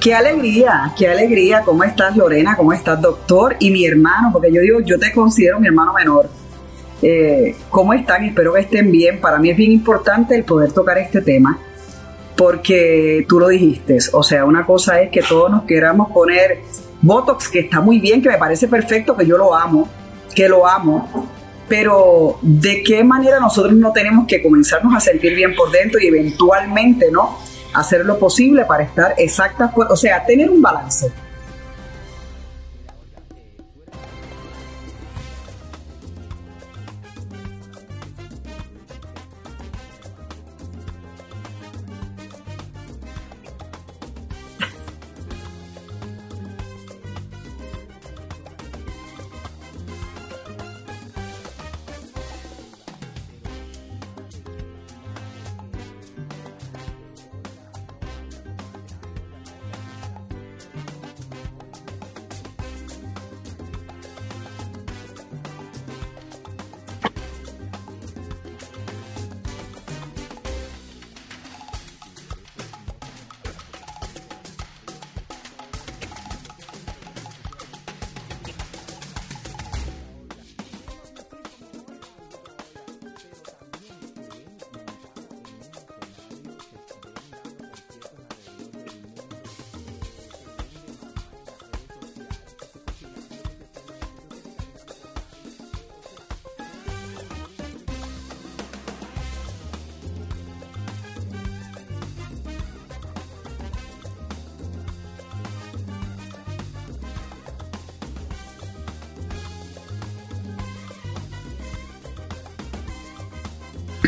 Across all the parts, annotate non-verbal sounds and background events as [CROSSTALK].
Qué alegría, qué alegría. ¿Cómo estás, Lorena? ¿Cómo estás, doctor? Y mi hermano, porque yo digo, yo te considero mi hermano menor. Eh, ¿Cómo están? Espero que estén bien. Para mí es bien importante el poder tocar este tema, porque tú lo dijiste. O sea, una cosa es que todos nos queramos poner Botox, que está muy bien, que me parece perfecto, que yo lo amo, que lo amo. Pero ¿de qué manera nosotros no tenemos que comenzarnos a sentir bien por dentro y eventualmente, ¿no? Hacer lo posible para estar exactas, o sea, tener un balance.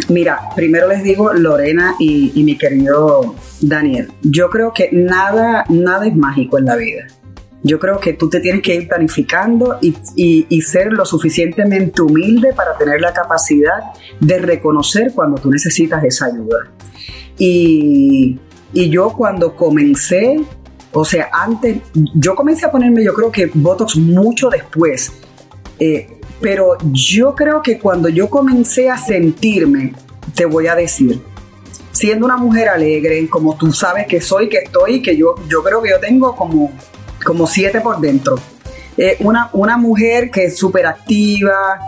Mira, primero les digo Lorena y, mi querido Daniel, yo creo que nada, nada es mágico en la vida. Yo creo que tú te tienes que ir planificando y, ser lo suficientemente humilde para tener la capacidad de reconocer cuando tú necesitas esa ayuda. Y, yo cuando comencé, o sea, antes, yo comencé a ponerme, yo creo que Botox mucho después. Eh, pero yo creo que cuando yo comencé a sentirme, te voy a decir, siendo una mujer alegre, como tú sabes que soy, que estoy, que yo, yo creo que yo tengo como como siete por dentro. Eh, una, una mujer que es súper activa.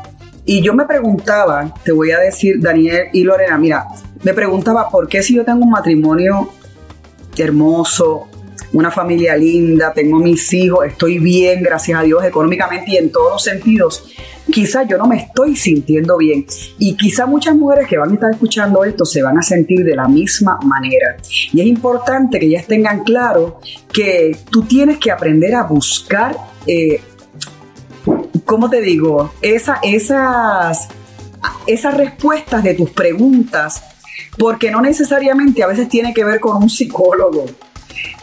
Y yo me preguntaba, te voy a decir, Daniel y Lorena, mira, me preguntaba por qué si yo tengo un matrimonio hermoso, una familia linda, tengo mis hijos, estoy bien, gracias a Dios, económicamente y en todos los sentidos. Quizá yo no me estoy sintiendo bien y quizá muchas mujeres que van a estar escuchando esto se van a sentir de la misma manera. Y es importante que ellas tengan claro que tú tienes que aprender a buscar, eh, ¿cómo te digo? Esa, esas, esas respuestas de tus preguntas, porque no necesariamente a veces tiene que ver con un psicólogo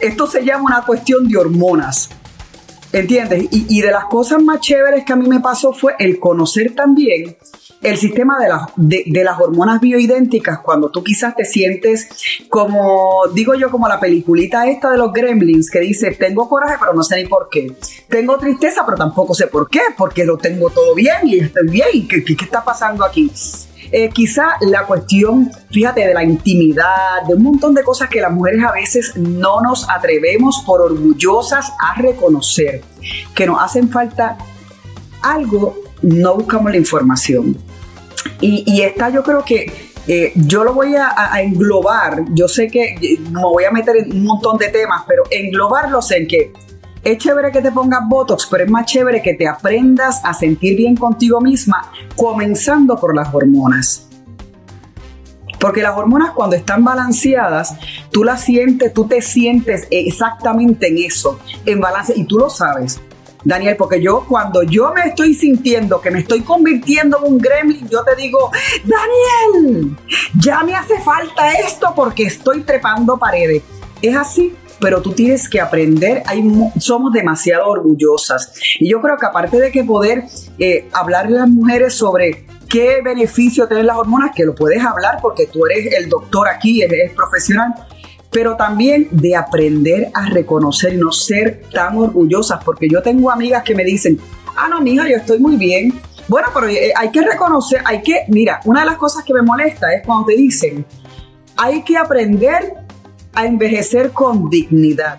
esto se llama una cuestión de hormonas. ¿Entiendes? Y, de las cosas más chéveres que a mí me pasó fue el conocer también el sistema de, de, las hormonas bioidénticas cuando tú quizás te sientes como, digo yo, como la peliculita esta de los gremlins que dice, tengo coraje pero no sé ni por qué. Tengo tristeza pero tampoco sé por qué, porque lo tengo todo bien y estoy bien. ¿Qué, qué, qué está pasando aquí? Eh, quizá la cuestión, fíjate, de la intimidad, de un montón de cosas que las mujeres a veces no nos atrevemos por orgullosas a reconocer, que nos hacen falta algo, no buscamos la información. Y, esta yo creo que eh, yo lo voy a, englobar, yo sé que me voy a meter en un montón de temas, pero englobarlos en que es chévere que te pongas Botox, pero es más chévere que te aprendas a sentir bien contigo misma, comenzando por las hormonas. Porque las hormonas cuando están balanceadas, tú las sientes, tú te sientes exactamente en eso, en balance, y tú lo sabes. Daniel, porque yo cuando yo me estoy sintiendo que me estoy convirtiendo en un gremlin, yo te digo, Daniel, ya me hace falta esto porque estoy trepando paredes. Es así, pero tú tienes que aprender, hay, somos demasiado orgullosas. Y yo creo que aparte de que poder eh, hablarle a las mujeres sobre qué beneficio tienen las hormonas, que lo puedes hablar porque tú eres el doctor aquí, eres profesional, pero también de aprender a reconocer no ser tan orgullosas, porque yo tengo amigas que me dicen, ah, no, mija, yo estoy muy bien. Bueno, pero eh, hay que reconocer, hay que, mira, una de las cosas que me molesta es cuando te dicen, hay que aprender a envejecer con dignidad.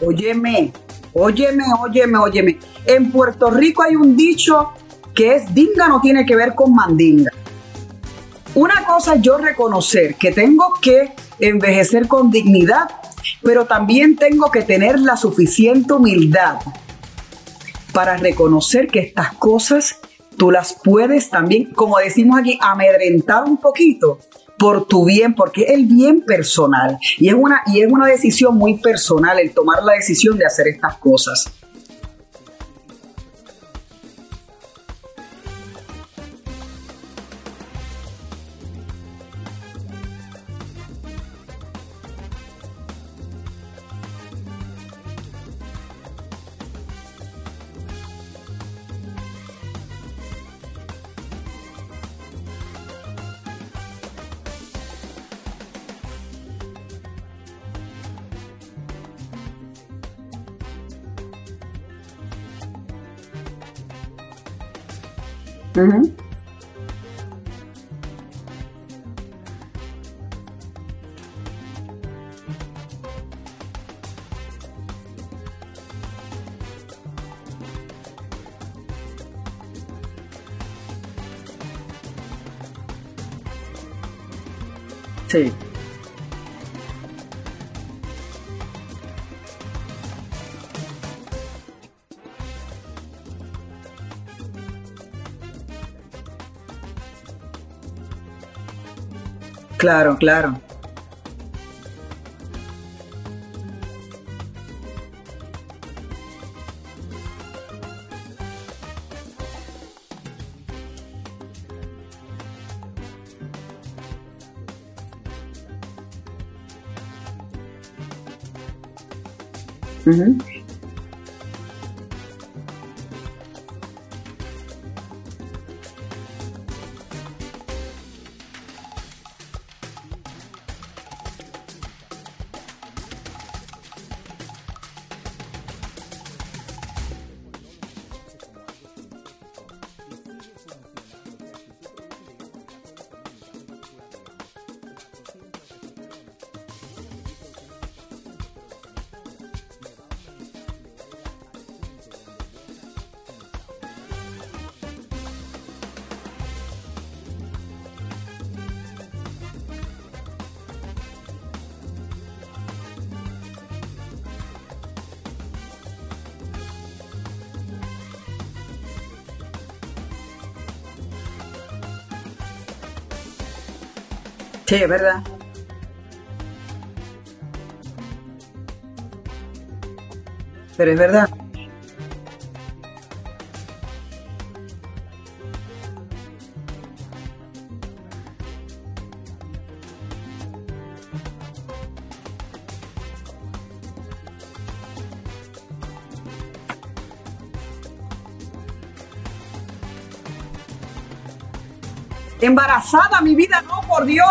Óyeme, óyeme, óyeme, óyeme. En Puerto Rico hay un dicho que es dinga no tiene que ver con mandinga. Una cosa yo reconocer que tengo que envejecer con dignidad, pero también tengo que tener la suficiente humildad para reconocer que estas cosas tú las puedes también, como decimos aquí, amedrentar un poquito por tu bien, porque es el bien personal y es una, y es una decisión muy personal el tomar la decisión de hacer estas cosas. Sí. Claro, claro. Uh. Sí, es verdad. Pero es verdad. Embarazada, mi vida, no, por Dios.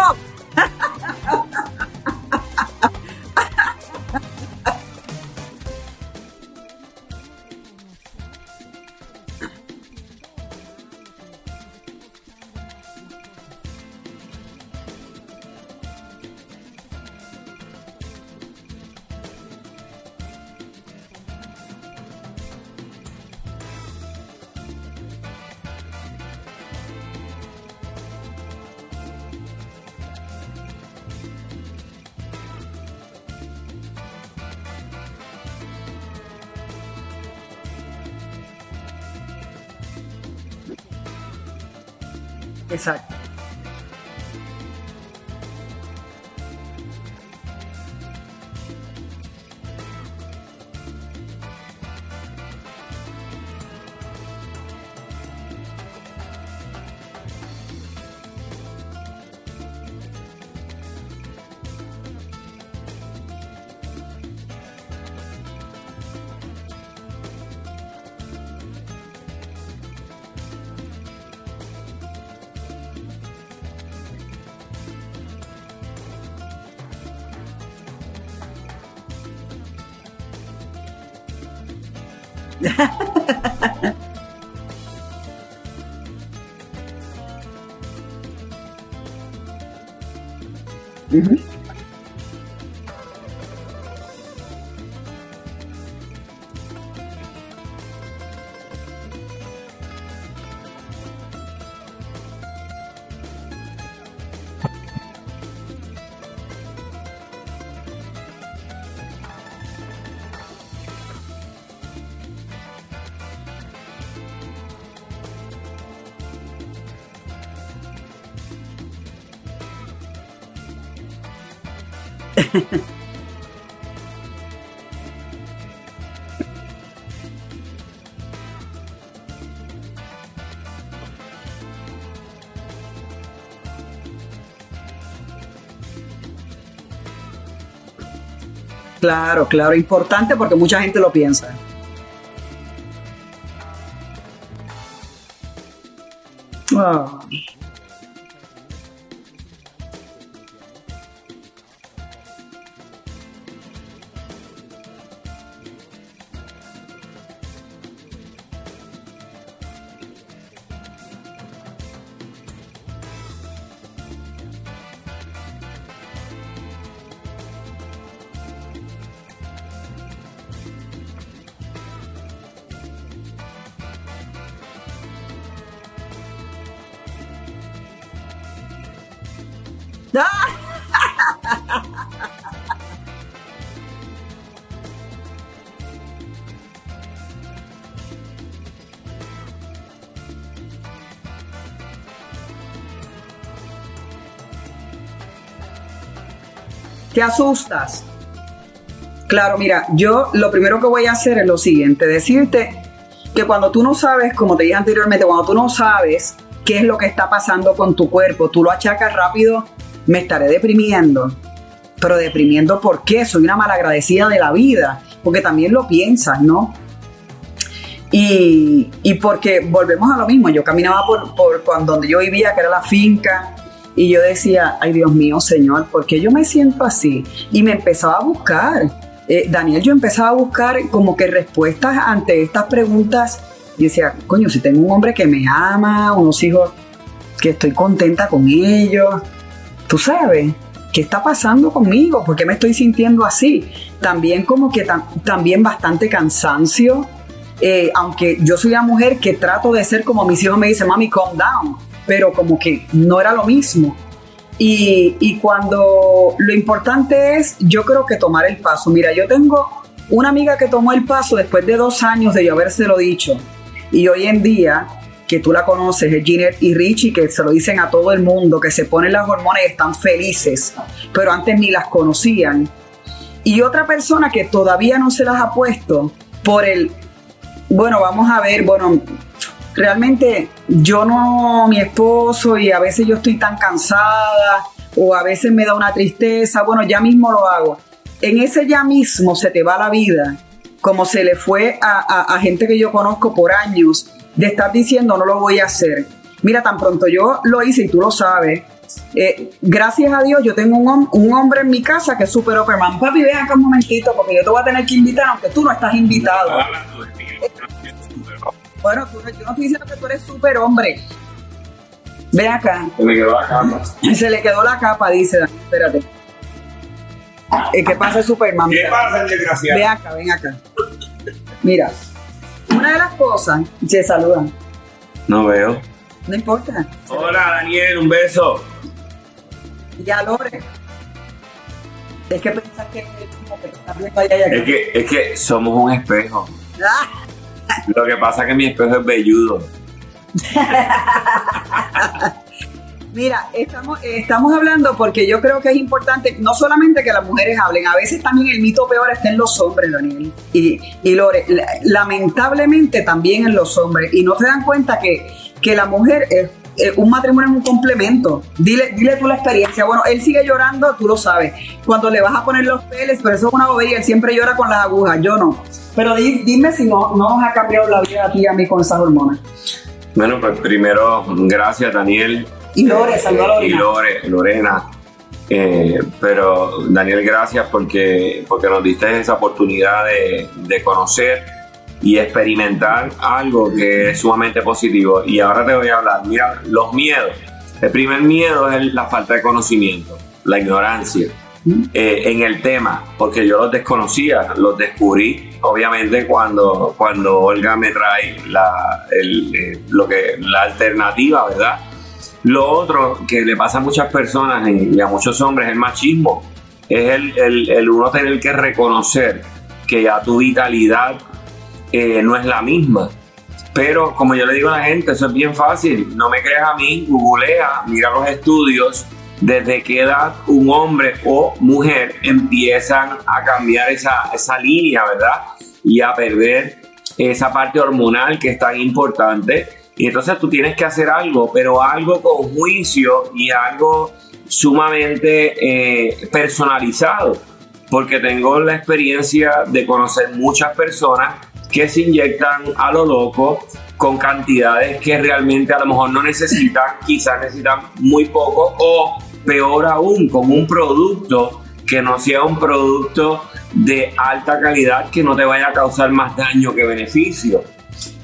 mm-hmm. Claro, claro, importante porque mucha gente lo piensa. Ah. Te asustas. Claro, mira, yo lo primero que voy a hacer es lo siguiente, decirte que cuando tú no sabes, como te dije anteriormente, cuando tú no sabes qué es lo que está pasando con tu cuerpo, tú lo achacas rápido, me estaré deprimiendo. Pero deprimiendo ¿por qué? Soy una malagradecida de la vida, porque también lo piensas, ¿no? Y, porque volvemos a lo mismo, yo caminaba por, por cuando, donde yo vivía, que era la finca, y yo decía, ay Dios mío, Señor, ¿por qué yo me siento así? Y me empezaba a buscar. Eh, Daniel, yo empezaba a buscar como que respuestas ante estas preguntas. Y decía, coño, si tengo un hombre que me ama, unos hijos que estoy contenta con ellos, tú sabes, ¿qué está pasando conmigo? ¿Por qué me estoy sintiendo así? También como que también bastante cansancio, eh, aunque yo soy una mujer que trato de ser como mis hijos me dicen, mami, calm down pero como que no era lo mismo. Y, cuando lo importante es, yo creo que tomar el paso. Mira, yo tengo una amiga que tomó el paso después de dos años de yo habérselo dicho. Y hoy en día que tú la conoces, es Ginette y Richie, que se lo dicen a todo el mundo, que se ponen las hormonas y están felices, pero antes ni las conocían. Y otra persona que todavía no se las ha puesto por el, bueno, vamos a ver, bueno, realmente yo no, mi esposo, y a veces yo estoy tan cansada, o a veces me da una tristeza, bueno, ya mismo lo hago. En ese ya mismo se te va la vida, como se le fue a, gente que yo conozco por años, de estar diciendo no lo voy a hacer. Mira, tan pronto yo lo hice y tú lo sabes, eh, gracias a Dios yo tengo un, un, hombre en mi casa que es súper Operman. Papi, ven acá un momentito porque yo te voy a tener que invitar aunque tú no estás invitado. Bueno, tú, yo no estoy diciendo que tú eres súper hombre. Ven acá. Se le quedó la capa. Se le quedó la capa, dice Dani. Espérate. Eh, ¿Qué pasa, Superman? ¿Qué pasa, desgraciado? Ven acá, ven acá. Mira, una de las cosas. Se saludan. No veo. No importa. Hola, Daniel, un beso. Ya, Lore. Es que pensás que es que, es que somos un espejo. Lo que pasa es que mi espejo es velludo. Mira, estamos, estamos hablando porque yo creo que es importante no solamente que las mujeres hablen, a veces también el mito peor está en los hombres, Daniel. Y, y Lore, lamentablemente también en los hombres. Y no se dan cuenta que, que la mujer es un matrimonio es un complemento. Dile, dile tú la experiencia. Bueno, él sigue llorando, tú lo sabes. Cuando le vas a poner los peles, pero eso es una bobería, él siempre llora con las agujas, yo no. Pero dime si no, no nos ha cambiado la vida a ti y a mí con esas hormonas. Bueno, pues primero, gracias Daniel. Y Lore, saludos Y Lore, Lorena. Eh, pero Daniel, gracias porque, porque nos diste esa oportunidad de, de, conocer y experimentar algo que es sumamente positivo. Y ahora te voy a hablar, mira, los miedos. El primer miedo es la falta de conocimiento, la ignorancia. Eh, en el tema, porque yo los desconocía, los descubrí obviamente cuando, cuando Olga me trae la, eh, lo que, la alternativa, ¿verdad? Lo otro que le pasa a muchas personas y a muchos hombres es el machismo, es el, el, uno tener que reconocer que ya tu vitalidad eh, no es la misma. Pero como yo le digo a la gente, eso es bien fácil. No me creas a mí, googlea, mira los estudios desde qué edad un hombre o mujer empiezan a cambiar esa, esa línea, ¿verdad? Y a perder esa parte hormonal que es tan importante. Y entonces tú tienes que hacer algo, pero algo con juicio y algo sumamente eh, personalizado, porque tengo la experiencia de conocer muchas personas que se inyectan a lo loco con cantidades que realmente a lo mejor no necesitan, [LAUGHS] quizás necesitan muy poco o peor aún con un producto que no sea un producto de alta calidad que no te vaya a causar más daño que beneficio.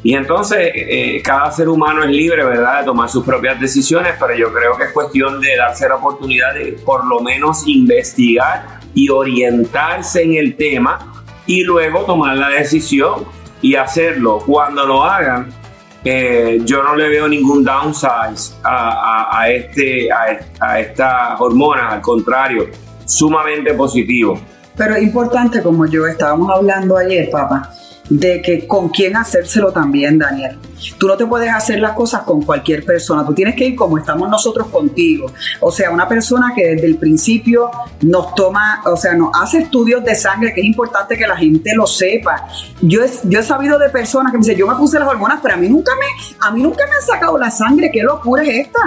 Y entonces eh, cada ser humano es libre, ¿verdad?, de tomar sus propias decisiones, pero yo creo que es cuestión de darse la oportunidad de por lo menos investigar y orientarse en el tema y luego tomar la decisión y hacerlo. Cuando lo hagan, eh, yo no le veo ningún downsize a, este, a, esta hormona, al contrario, sumamente positivo. Pero es importante, como yo estábamos hablando ayer, papá, de que con quién hacérselo también, Daniel. Tú no te puedes hacer las cosas con cualquier persona, tú tienes que ir como estamos nosotros contigo. O sea, una persona que desde el principio nos toma, o sea, nos hace estudios de sangre, que es importante que la gente lo sepa. Yo he, sabido de personas que me dicen, yo me puse las hormonas, pero a mí nunca me, a mí nunca me han sacado la sangre, ¿qué locura es esta?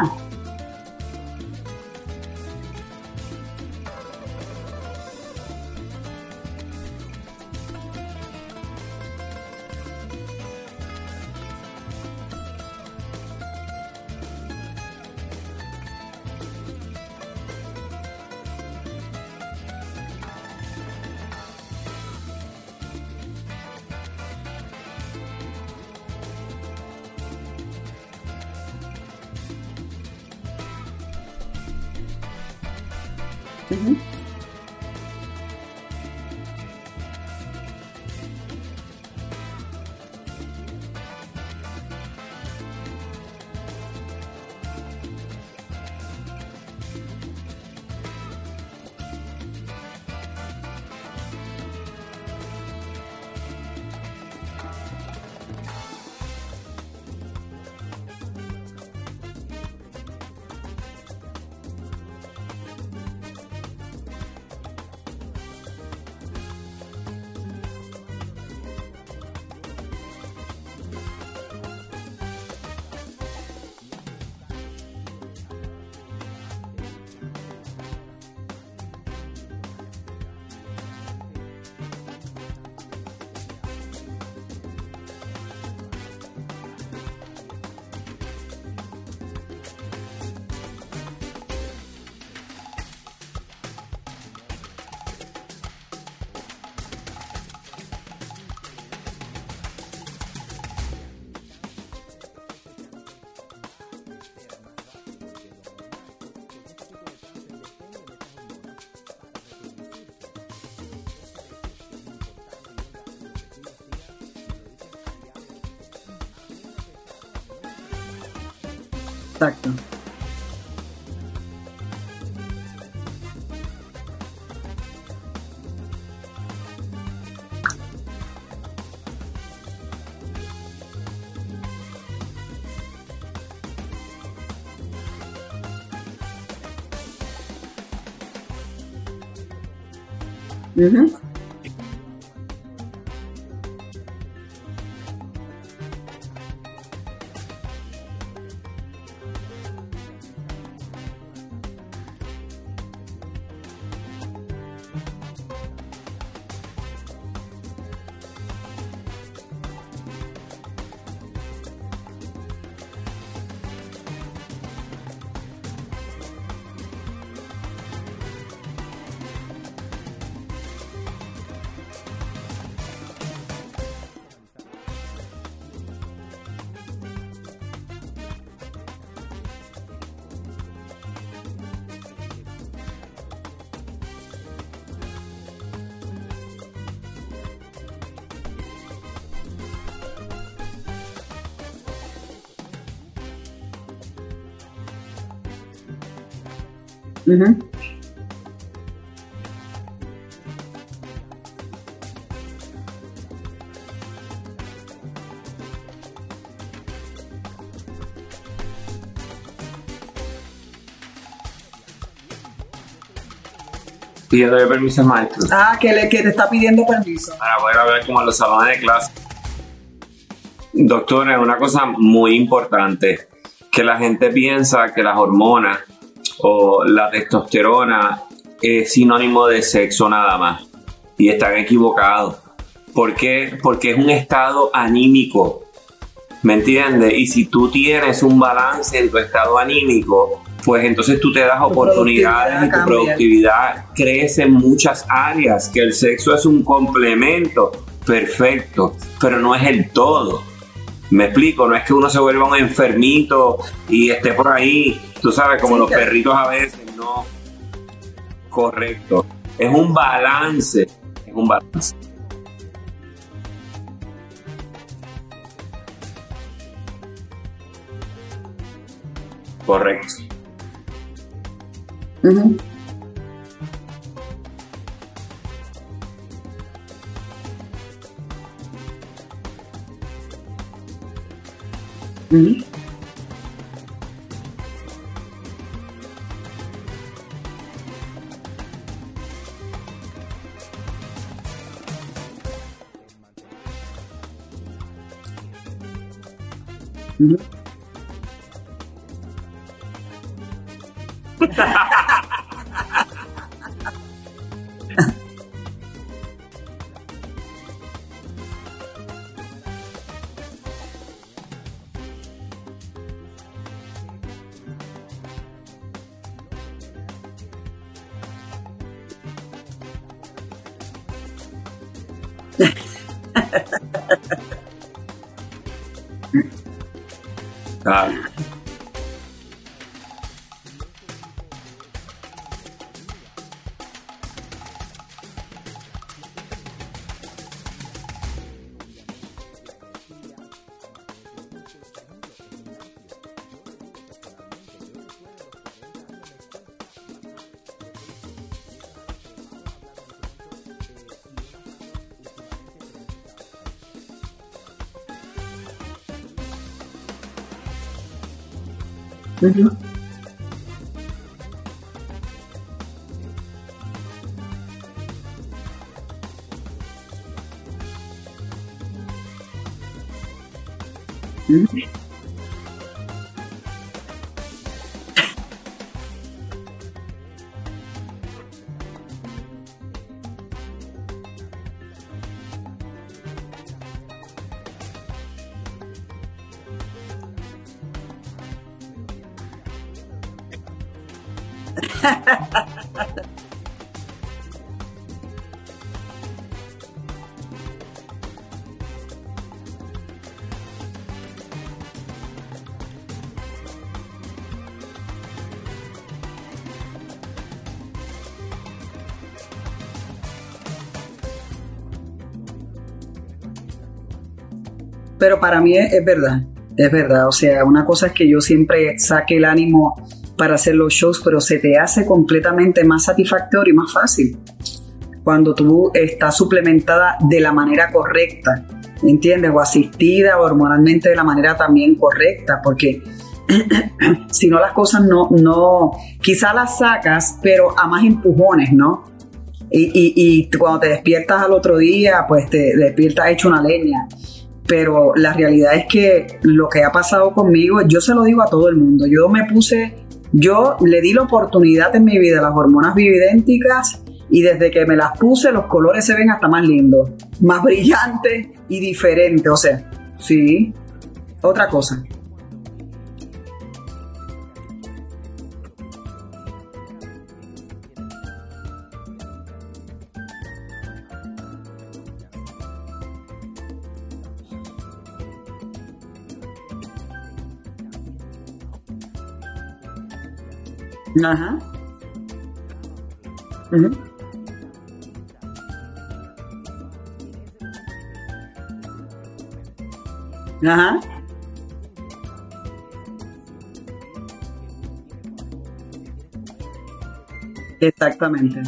Saca. Uhum. Ujú. Pidiéndole permiso al maestro. Ah, que, le, que te está pidiendo permiso. para poder hablar como en los salones de clase. Doctora, una cosa muy importante, que la gente piensa que las hormonas o la testosterona es sinónimo de sexo nada más. Y están equivocados. ¿Por qué? Porque es un estado anímico. ¿Me entiendes? Y si tú tienes un balance en tu estado anímico, pues entonces tú te das Tu oportunidades y tu productividad crece en muchas áreas, que el sexo es un complemento perfecto, pero no es el todo. Me explico, no es que uno se vuelva un enfermito y esté por ahí, tú sabes, como Sí, los perritos a veces, no. Correcto. Es un balance, es un balance. Correcto. Ujú. Ah, Uhum. Uhum. Para mí es, es verdad. Es verdad, o sea, una cosa es que yo siempre saque el ánimo para hacer los shows, pero se te hace completamente más satisfactorio y más fácil cuando tú estás suplementada de la manera correcta, ¿entiendes? O asistida hormonalmente de la manera también correcta, porque [CLEARS THROAT] si no las cosas no, no, quizá las sacas, pero a más empujones, ¿no? Y, y, cuando te despiertas al otro día, pues te despiertas hecho una leña. Pero la realidad es que lo que ha pasado conmigo, yo se lo digo a todo el mundo. Yo me puse, yo le di la oportunidad en mi vida las hormonas bioidénticas y desde que me las puse los colores se ven hasta más lindos, más brillantes y diferentes. O sea, sí. Otra cosa, Ajá. Ajá. Exactamente.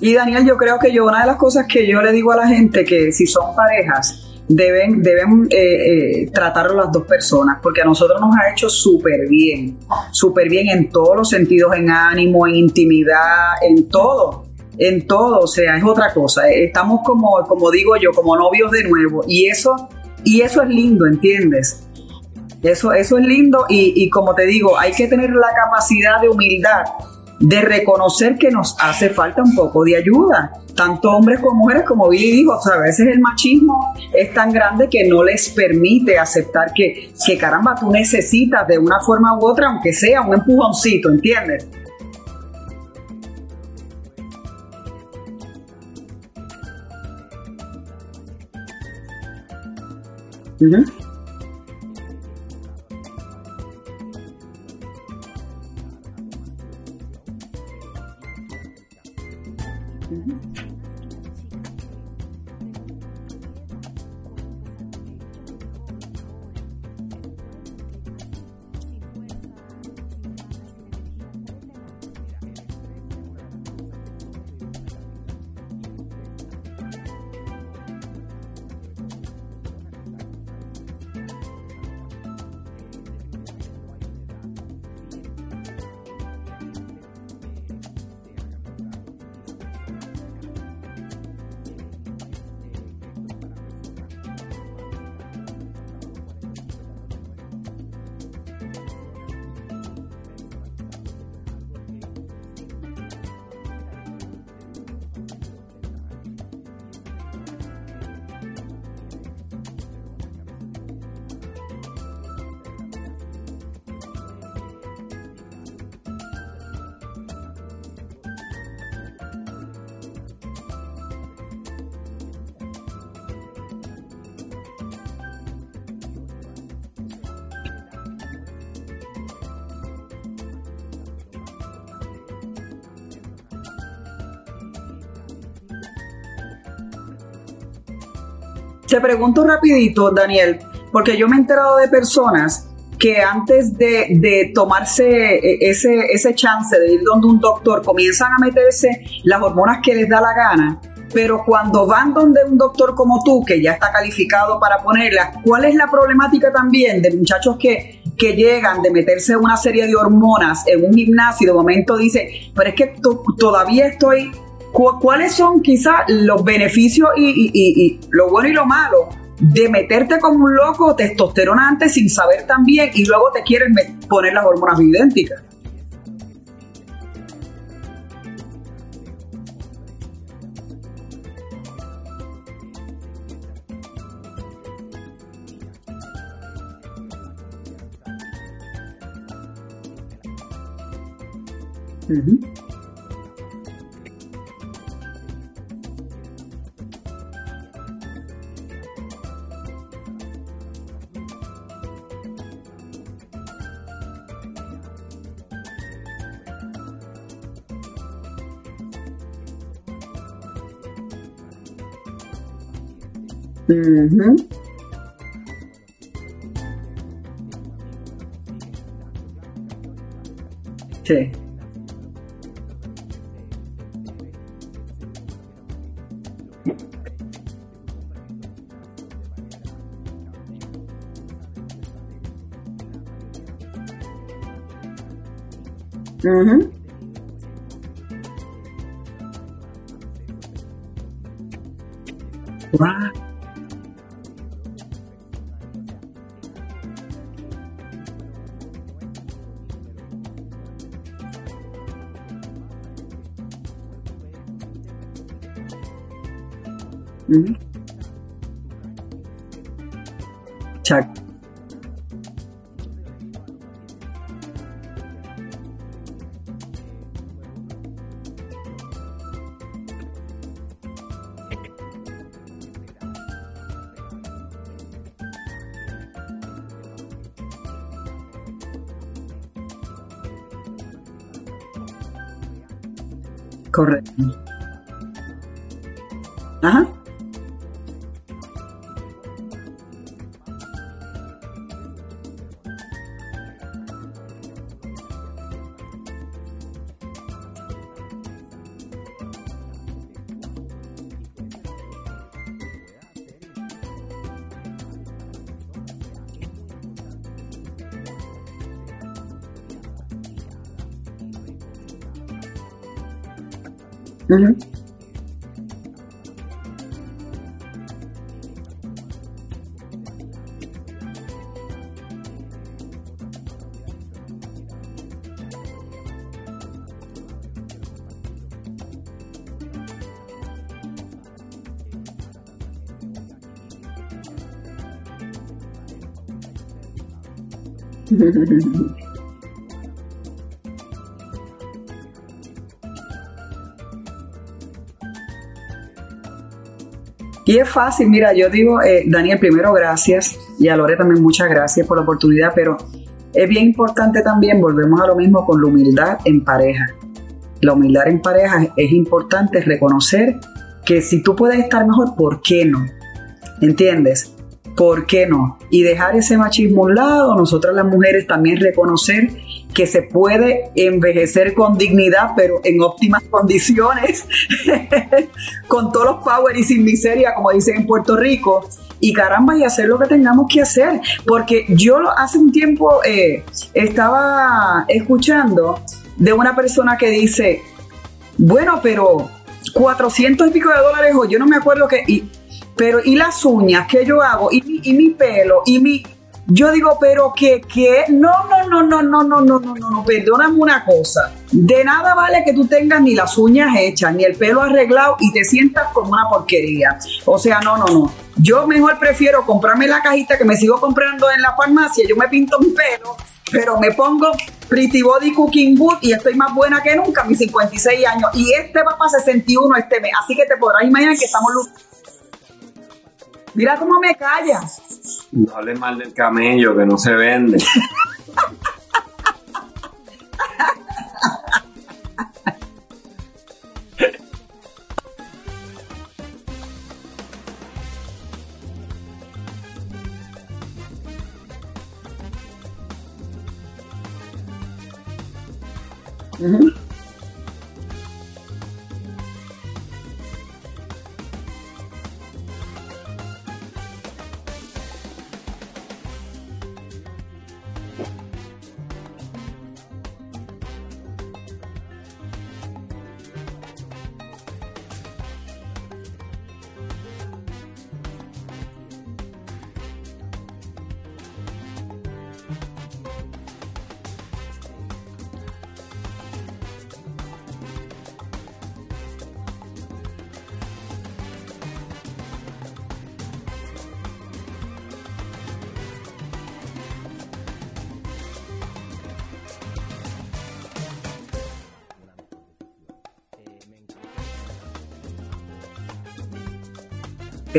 Y Daniel, yo creo que yo una de las cosas que yo le digo a la gente que si son parejas, deben, deben eh, eh, tratarlo las dos personas, porque a nosotros nos ha hecho súper bien, súper bien en todos los sentidos, en ánimo, en intimidad, en todo, en todo, o sea, es otra cosa. Estamos como, como digo yo, como novios de nuevo, y eso, y eso es lindo, ¿entiendes? Eso, eso es lindo y, y como te digo, hay que tener la capacidad de humildad de reconocer que nos hace falta un poco de ayuda, tanto hombres como mujeres, como Billy dijo, o sea, a veces el machismo es tan grande que no les permite aceptar que, que caramba, tú necesitas de una forma u otra, aunque sea un empujoncito, ¿entiendes? Te pregunto rapidito, Daniel, porque yo me he enterado de personas que antes de, tomarse eh, ese, ese chance de ir donde un doctor comienzan a meterse las hormonas que les da la gana, pero cuando van donde un doctor como tú, que ya está calificado para ponerlas, ¿cuál es la problemática también de muchachos que, que llegan de meterse una serie de hormonas en un gimnasio y de momento dice, pero es que todavía estoy ¿Cuáles son quizás los beneficios y, lo bueno y lo malo de meterte como un loco testosterona antes sin saber también y luego te quieren poner las hormonas idénticas? Uh-huh. Sí. Uh-huh. Wow. Ừ. [LAUGHS] Es fácil, mira, yo digo, eh, Daniel, primero gracias y a Lore también muchas gracias por la oportunidad, pero es bien importante también, volvemos a lo mismo con la humildad en pareja. La humildad en pareja es importante reconocer que si tú puedes estar mejor, ¿por qué no? ¿Entiendes? ¿Por qué no? Y dejar ese machismo a un lado, nosotras las mujeres también reconocer que se puede envejecer con dignidad, pero en óptimas condiciones, [LAUGHS] con todos los power y sin miseria, como dicen en Puerto Rico, y caramba, y hacer lo que tengamos que hacer. Porque yo hace un tiempo eh, estaba escuchando de una persona que dice, bueno, pero 400 y pico de dólares, o yo no me acuerdo que, y, pero ¿y las uñas que yo hago? ¿Y mi, y mi pelo? ¿Y mi...? Yo digo, pero que, que, no, no, no, no, no, no, no, no, no, no, perdóname una cosa. De nada vale que tú tengas ni las uñas hechas, ni el pelo arreglado y te sientas como una porquería. O sea, no, no, no. Yo mejor prefiero comprarme la cajita que me sigo comprando en la farmacia. Yo me pinto mi pelo, pero me pongo Pretty Body Cooking Boot y estoy más buena que nunca, mis 56 años. Y este va para 61 este mes. Así que te podrás imaginar que estamos luchando. Mira cómo me callas. No hables mal del camello que no se vende.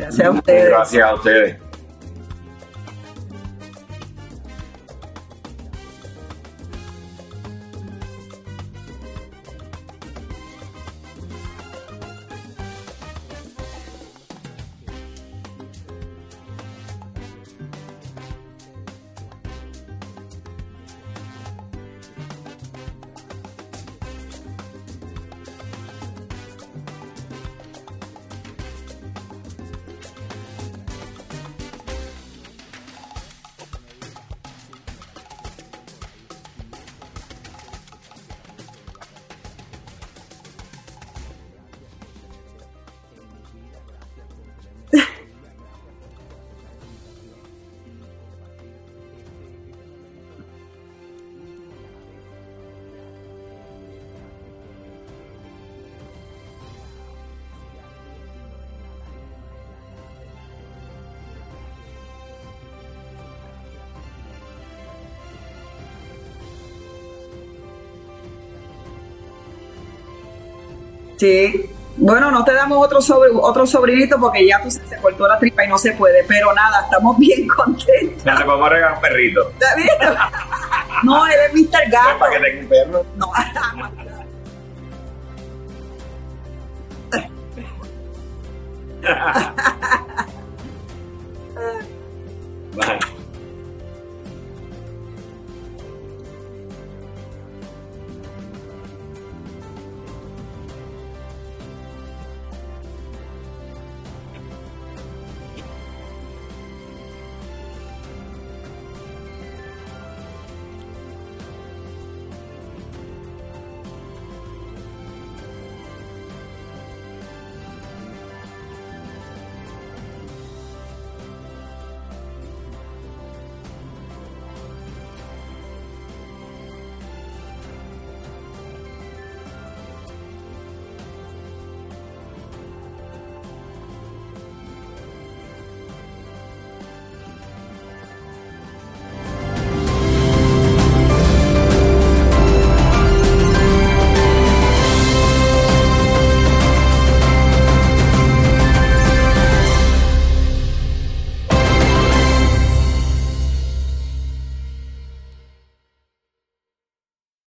Gracias a ustedes. Gracias a ustedes. Sí. Bueno, no te damos otro, sobre, otro sobrinito porque ya tú se, se cortó la tripa y no se puede, pero nada, estamos [LAUGHS] bien contentos. Ya te podemos regalar un perrito. ¿Está bien? No, él es Mr. Gato. Para que tenga un perro. No. [LAUGHS] [LAUGHS]